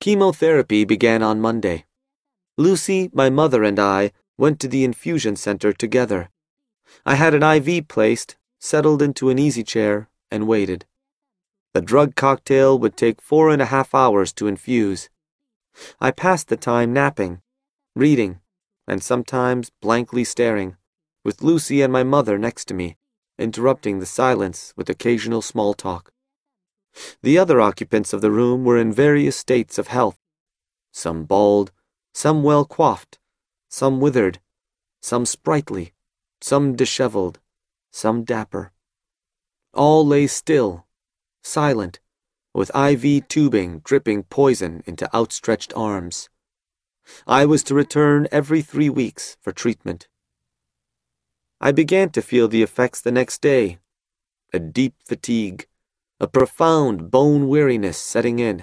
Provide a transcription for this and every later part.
Chemotherapy began on Monday. Lucy, my mother, and I went to the infusion center together. I had an IV placed, settled into an easy chair, and waited. The drug cocktail would take four and a half hours to infuse. I passed the time napping, reading, and sometimes blankly staring, with Lucy and my mother next to me, interrupting the silence with occasional small talk. The other occupants of the room were in various states of health, some bald, some well coiffed, some withered, some sprightly, some disheveled, some dapper. All lay still, silent, with IV tubing dripping poison into outstretched arms. I was to return every three weeks for treatment. I began to feel the effects the next day a deep fatigue, a profound bone weariness setting in.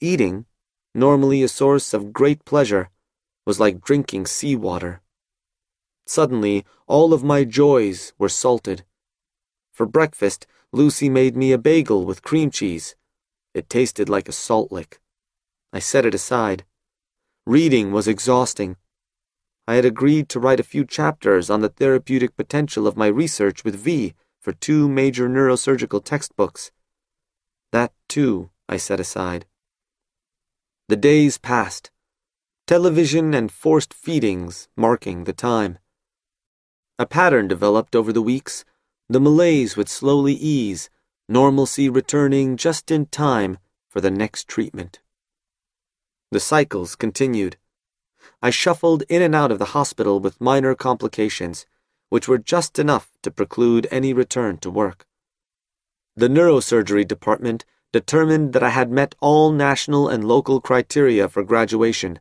Eating, normally a source of great pleasure, was like drinking seawater. Suddenly, all of my joys were salted. For breakfast, Lucy made me a bagel with cream cheese. It tasted like a salt lick. I set it aside. Reading was exhausting. I had agreed to write a few chapters on the therapeutic potential of my research with V for two major neurosurgical textbooks. That, too, I set aside. The days passed, television and forced feedings marking the time. A pattern developed over the weeks. The malaise would slowly ease, normalcy returning just in time for the next treatment. The cycles continued. I shuffled in and out of the hospital with minor complications, which were just enough to preclude any return to work. The neurosurgery department determined that I had met all national and local criteria for graduation.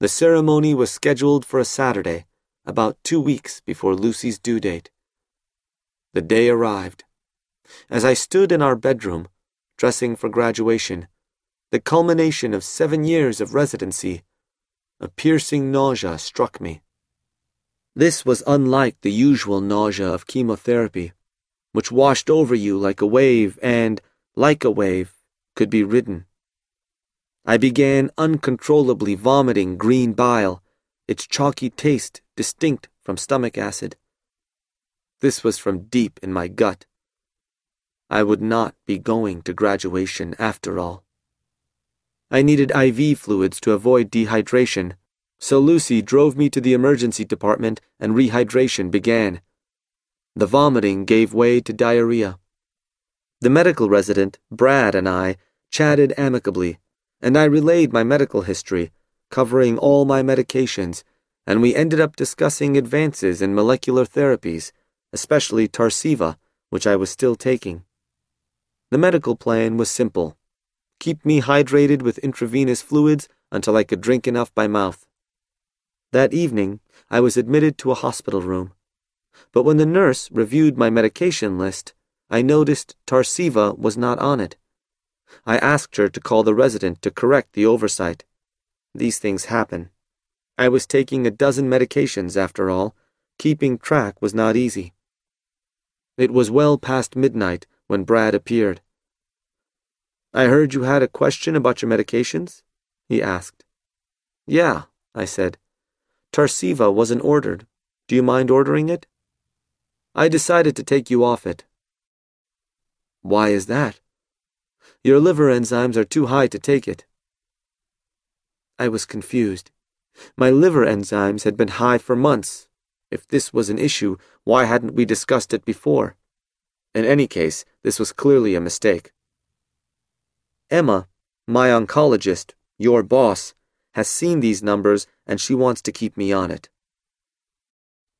The ceremony was scheduled for a Saturday, about two weeks before Lucy's due date. The day arrived. As I stood in our bedroom, dressing for graduation, the culmination of seven years of residency, a piercing nausea struck me. This was unlike the usual nausea of chemotherapy, which washed over you like a wave and, like a wave, could be ridden. I began uncontrollably vomiting green bile, its chalky taste distinct from stomach acid. This was from deep in my gut. I would not be going to graduation after all. I needed IV fluids to avoid dehydration, so Lucy drove me to the emergency department and rehydration began. The vomiting gave way to diarrhea. The medical resident, Brad, and I chatted amicably, and I relayed my medical history, covering all my medications, and we ended up discussing advances in molecular therapies, especially Tarceva, which I was still taking. The medical plan was simple keep me hydrated with intravenous fluids until I could drink enough by mouth. That evening, I was admitted to a hospital room. But when the nurse reviewed my medication list, I noticed Tarceva was not on it. I asked her to call the resident to correct the oversight. These things happen. I was taking a dozen medications after all. Keeping track was not easy. It was well past midnight when Brad appeared. I heard you had a question about your medications? he asked. Yeah, I said. Tarceva wasn't ordered. Do you mind ordering it? I decided to take you off it. Why is that? Your liver enzymes are too high to take it. I was confused. My liver enzymes had been high for months. If this was an issue, why hadn't we discussed it before? In any case, this was clearly a mistake. Emma, my oncologist, your boss, has seen these numbers and she wants to keep me on it.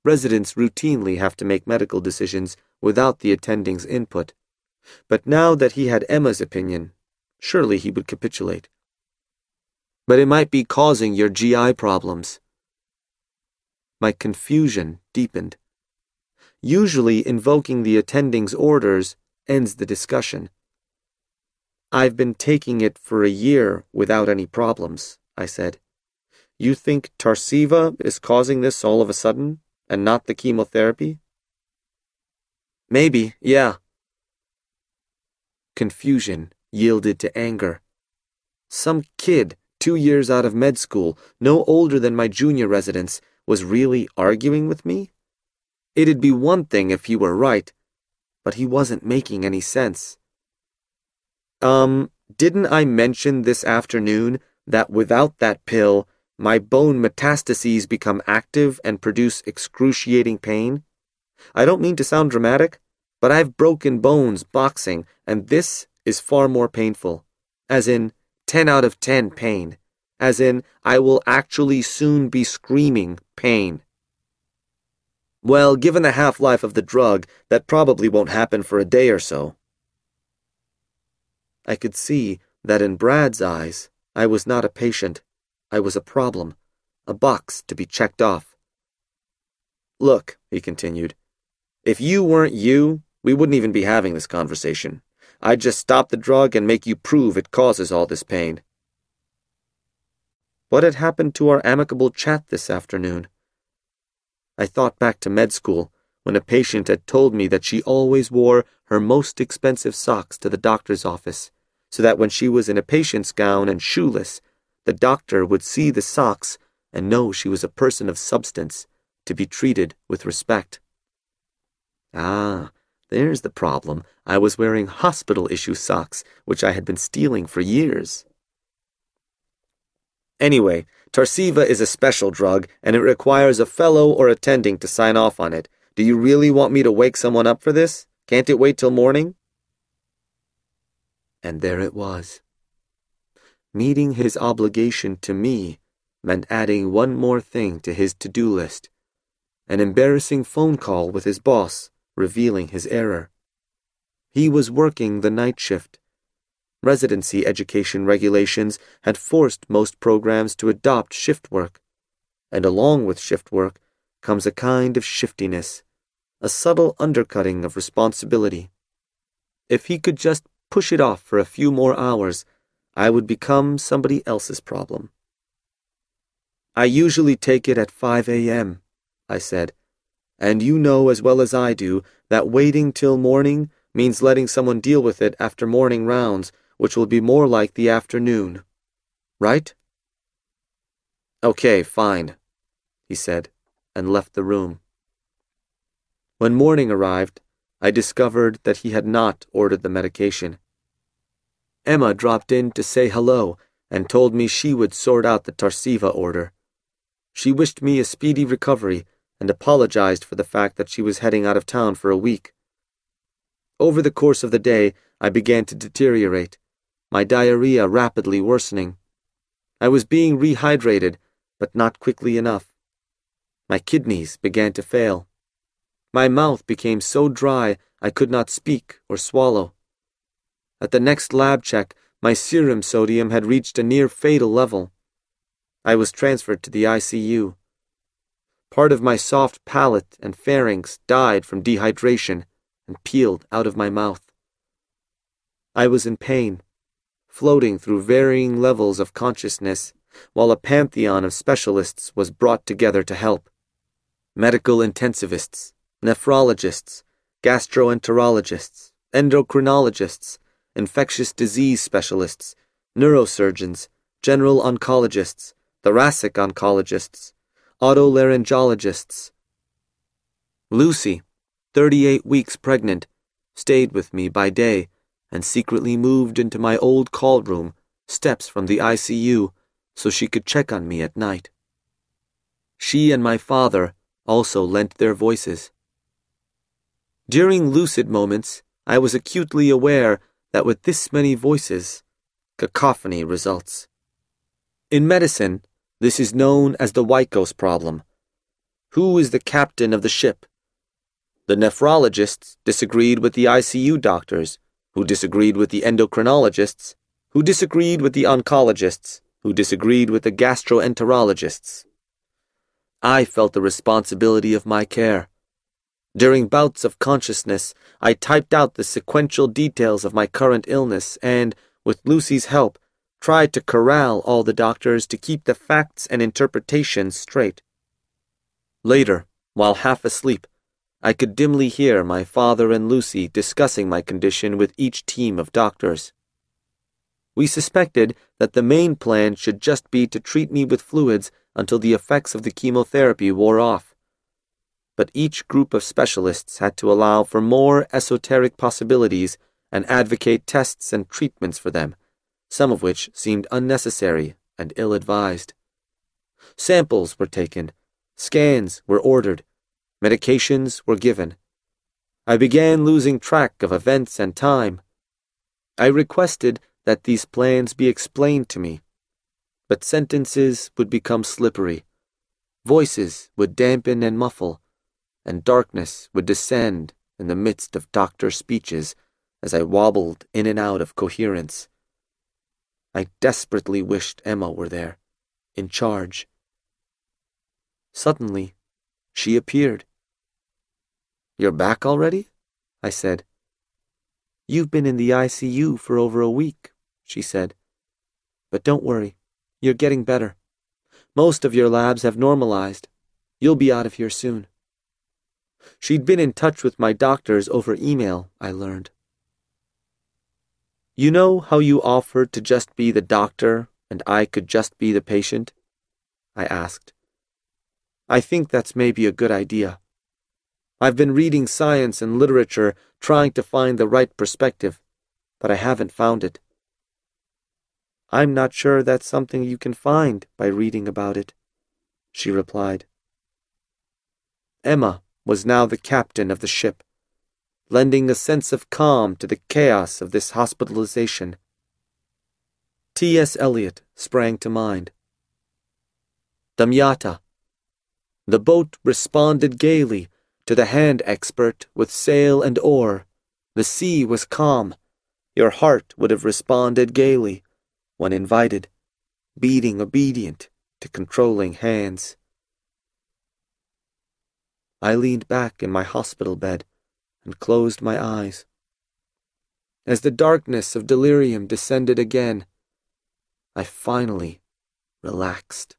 Residents routinely have to make medical decisions without the attending's input. But now that he had Emma's opinion, surely he would capitulate. But it might be causing your GI problems. My confusion deepened. Usually, invoking the attending's orders ends the discussion. I've been taking it for a year without any problems, I said. You think Tarceva is causing this all of a sudden, and not the chemotherapy? Maybe, yeah. Confusion yielded to anger. Some kid, two years out of med school, no older than my junior residents, was really arguing with me? It'd be one thing if he were right, but he wasn't making any sense. Um, didn't I mention this afternoon that without that pill, my bone metastases become active and produce excruciating pain? I don't mean to sound dramatic, but I've broken bones boxing, and this is far more painful. As in, 10 out of 10 pain. As in, I will actually soon be screaming pain. Well, given the half life of the drug, that probably won't happen for a day or so. I could see that in Brad's eyes, I was not a patient. I was a problem, a box to be checked off. Look, he continued, if you weren't you, we wouldn't even be having this conversation. I'd just stop the drug and make you prove it causes all this pain. What had happened to our amicable chat this afternoon? I thought back to med school when a patient had told me that she always wore her most expensive socks to the doctor's office, so that when she was in a patient's gown and shoeless, the doctor would see the socks and know she was a person of substance to be treated with respect. Ah, there's the problem. I was wearing hospital issue socks, which I had been stealing for years. Anyway, Tarceva is a special drug, and it requires a fellow or attending to sign off on it. Do you really want me to wake someone up for this? Can't it wait till morning? And there it was. Meeting his obligation to me meant adding one more thing to his to-do list. An embarrassing phone call with his boss revealing his error. He was working the night shift. Residency education regulations had forced most programs to adopt shift work. And along with shift work comes a kind of shiftiness, a subtle undercutting of responsibility. If he could just push it off for a few more hours, I would become somebody else's problem. I usually take it at 5 a.m., I said, and you know as well as I do that waiting till morning means letting someone deal with it after morning rounds, which will be more like the afternoon. Right? Okay, fine, he said, and left the room. When morning arrived, I discovered that he had not ordered the medication. Emma dropped in to say hello and told me she would sort out the Tarceva order. She wished me a speedy recovery and apologized for the fact that she was heading out of town for a week. Over the course of the day, I began to deteriorate, my diarrhea rapidly worsening. I was being rehydrated, but not quickly enough. My kidneys began to fail. My mouth became so dry I could not speak or swallow. At the next lab check, my serum sodium had reached a near fatal level. I was transferred to the ICU. Part of my soft palate and pharynx died from dehydration and peeled out of my mouth. I was in pain, floating through varying levels of consciousness, while a pantheon of specialists was brought together to help. Medical intensivists, nephrologists, gastroenterologists, endocrinologists, infectious disease specialists, neurosurgeons, general oncologists, thoracic oncologists, otolaryngologists. Lucy, 38 weeks pregnant, stayed with me by day and secretly moved into my old call room, steps from the ICU, so she could check on me at night. She and my father also lent their voices. During lucid moments, I was acutely aware that with this many voices, cacophony results. In medicine, this is known as the Wykos problem. Who is the captain of the ship? The nephrologists disagreed with the ICU doctors, who disagreed with the endocrinologists, who disagreed with the oncologists, who disagreed with the gastroenterologists. I felt the responsibility of my care. During bouts of consciousness, I typed out the sequential details of my current illness and, with Lucy's help, tried to corral all the doctors to keep the facts and interpretations straight. Later, while half asleep, I could dimly hear my father and Lucy discussing my condition with each team of doctors. We suspected that the main plan should just be to treat me with fluids until the effects of the chemotherapy wore off. But each group of specialists had to allow for more esoteric possibilities and advocate tests and treatments for them, some of which seemed unnecessary and ill advised. Samples were taken, scans were ordered, medications were given. I began losing track of events and time. I requested that these plans be explained to me, but sentences would become slippery, voices would dampen and muffle, and darkness would descend in the midst of doctor speeches as I wobbled in and out of coherence. I desperately wished Emma were there, in charge. Suddenly, she appeared. You're back already? I said. You've been in the ICU for over a week, she said. But don't worry, you're getting better. Most of your labs have normalized. You'll be out of here soon. She'd been in touch with my doctors over email, I learned. You know how you offered to just be the doctor and I could just be the patient? I asked. I think that's maybe a good idea. I've been reading science and literature trying to find the right perspective, but I haven't found it. I'm not sure that's something you can find by reading about it, she replied. Emma was now the captain of the ship lending a sense of calm to the chaos of this hospitalization. T.S. Eliot sprang to mind. Damyata. The boat responded gaily to the hand expert with sail and oar. The sea was calm. Your heart would have responded gaily when invited, beating obedient to controlling hands. I leaned back in my hospital bed and closed my eyes. As the darkness of delirium descended again, I finally relaxed.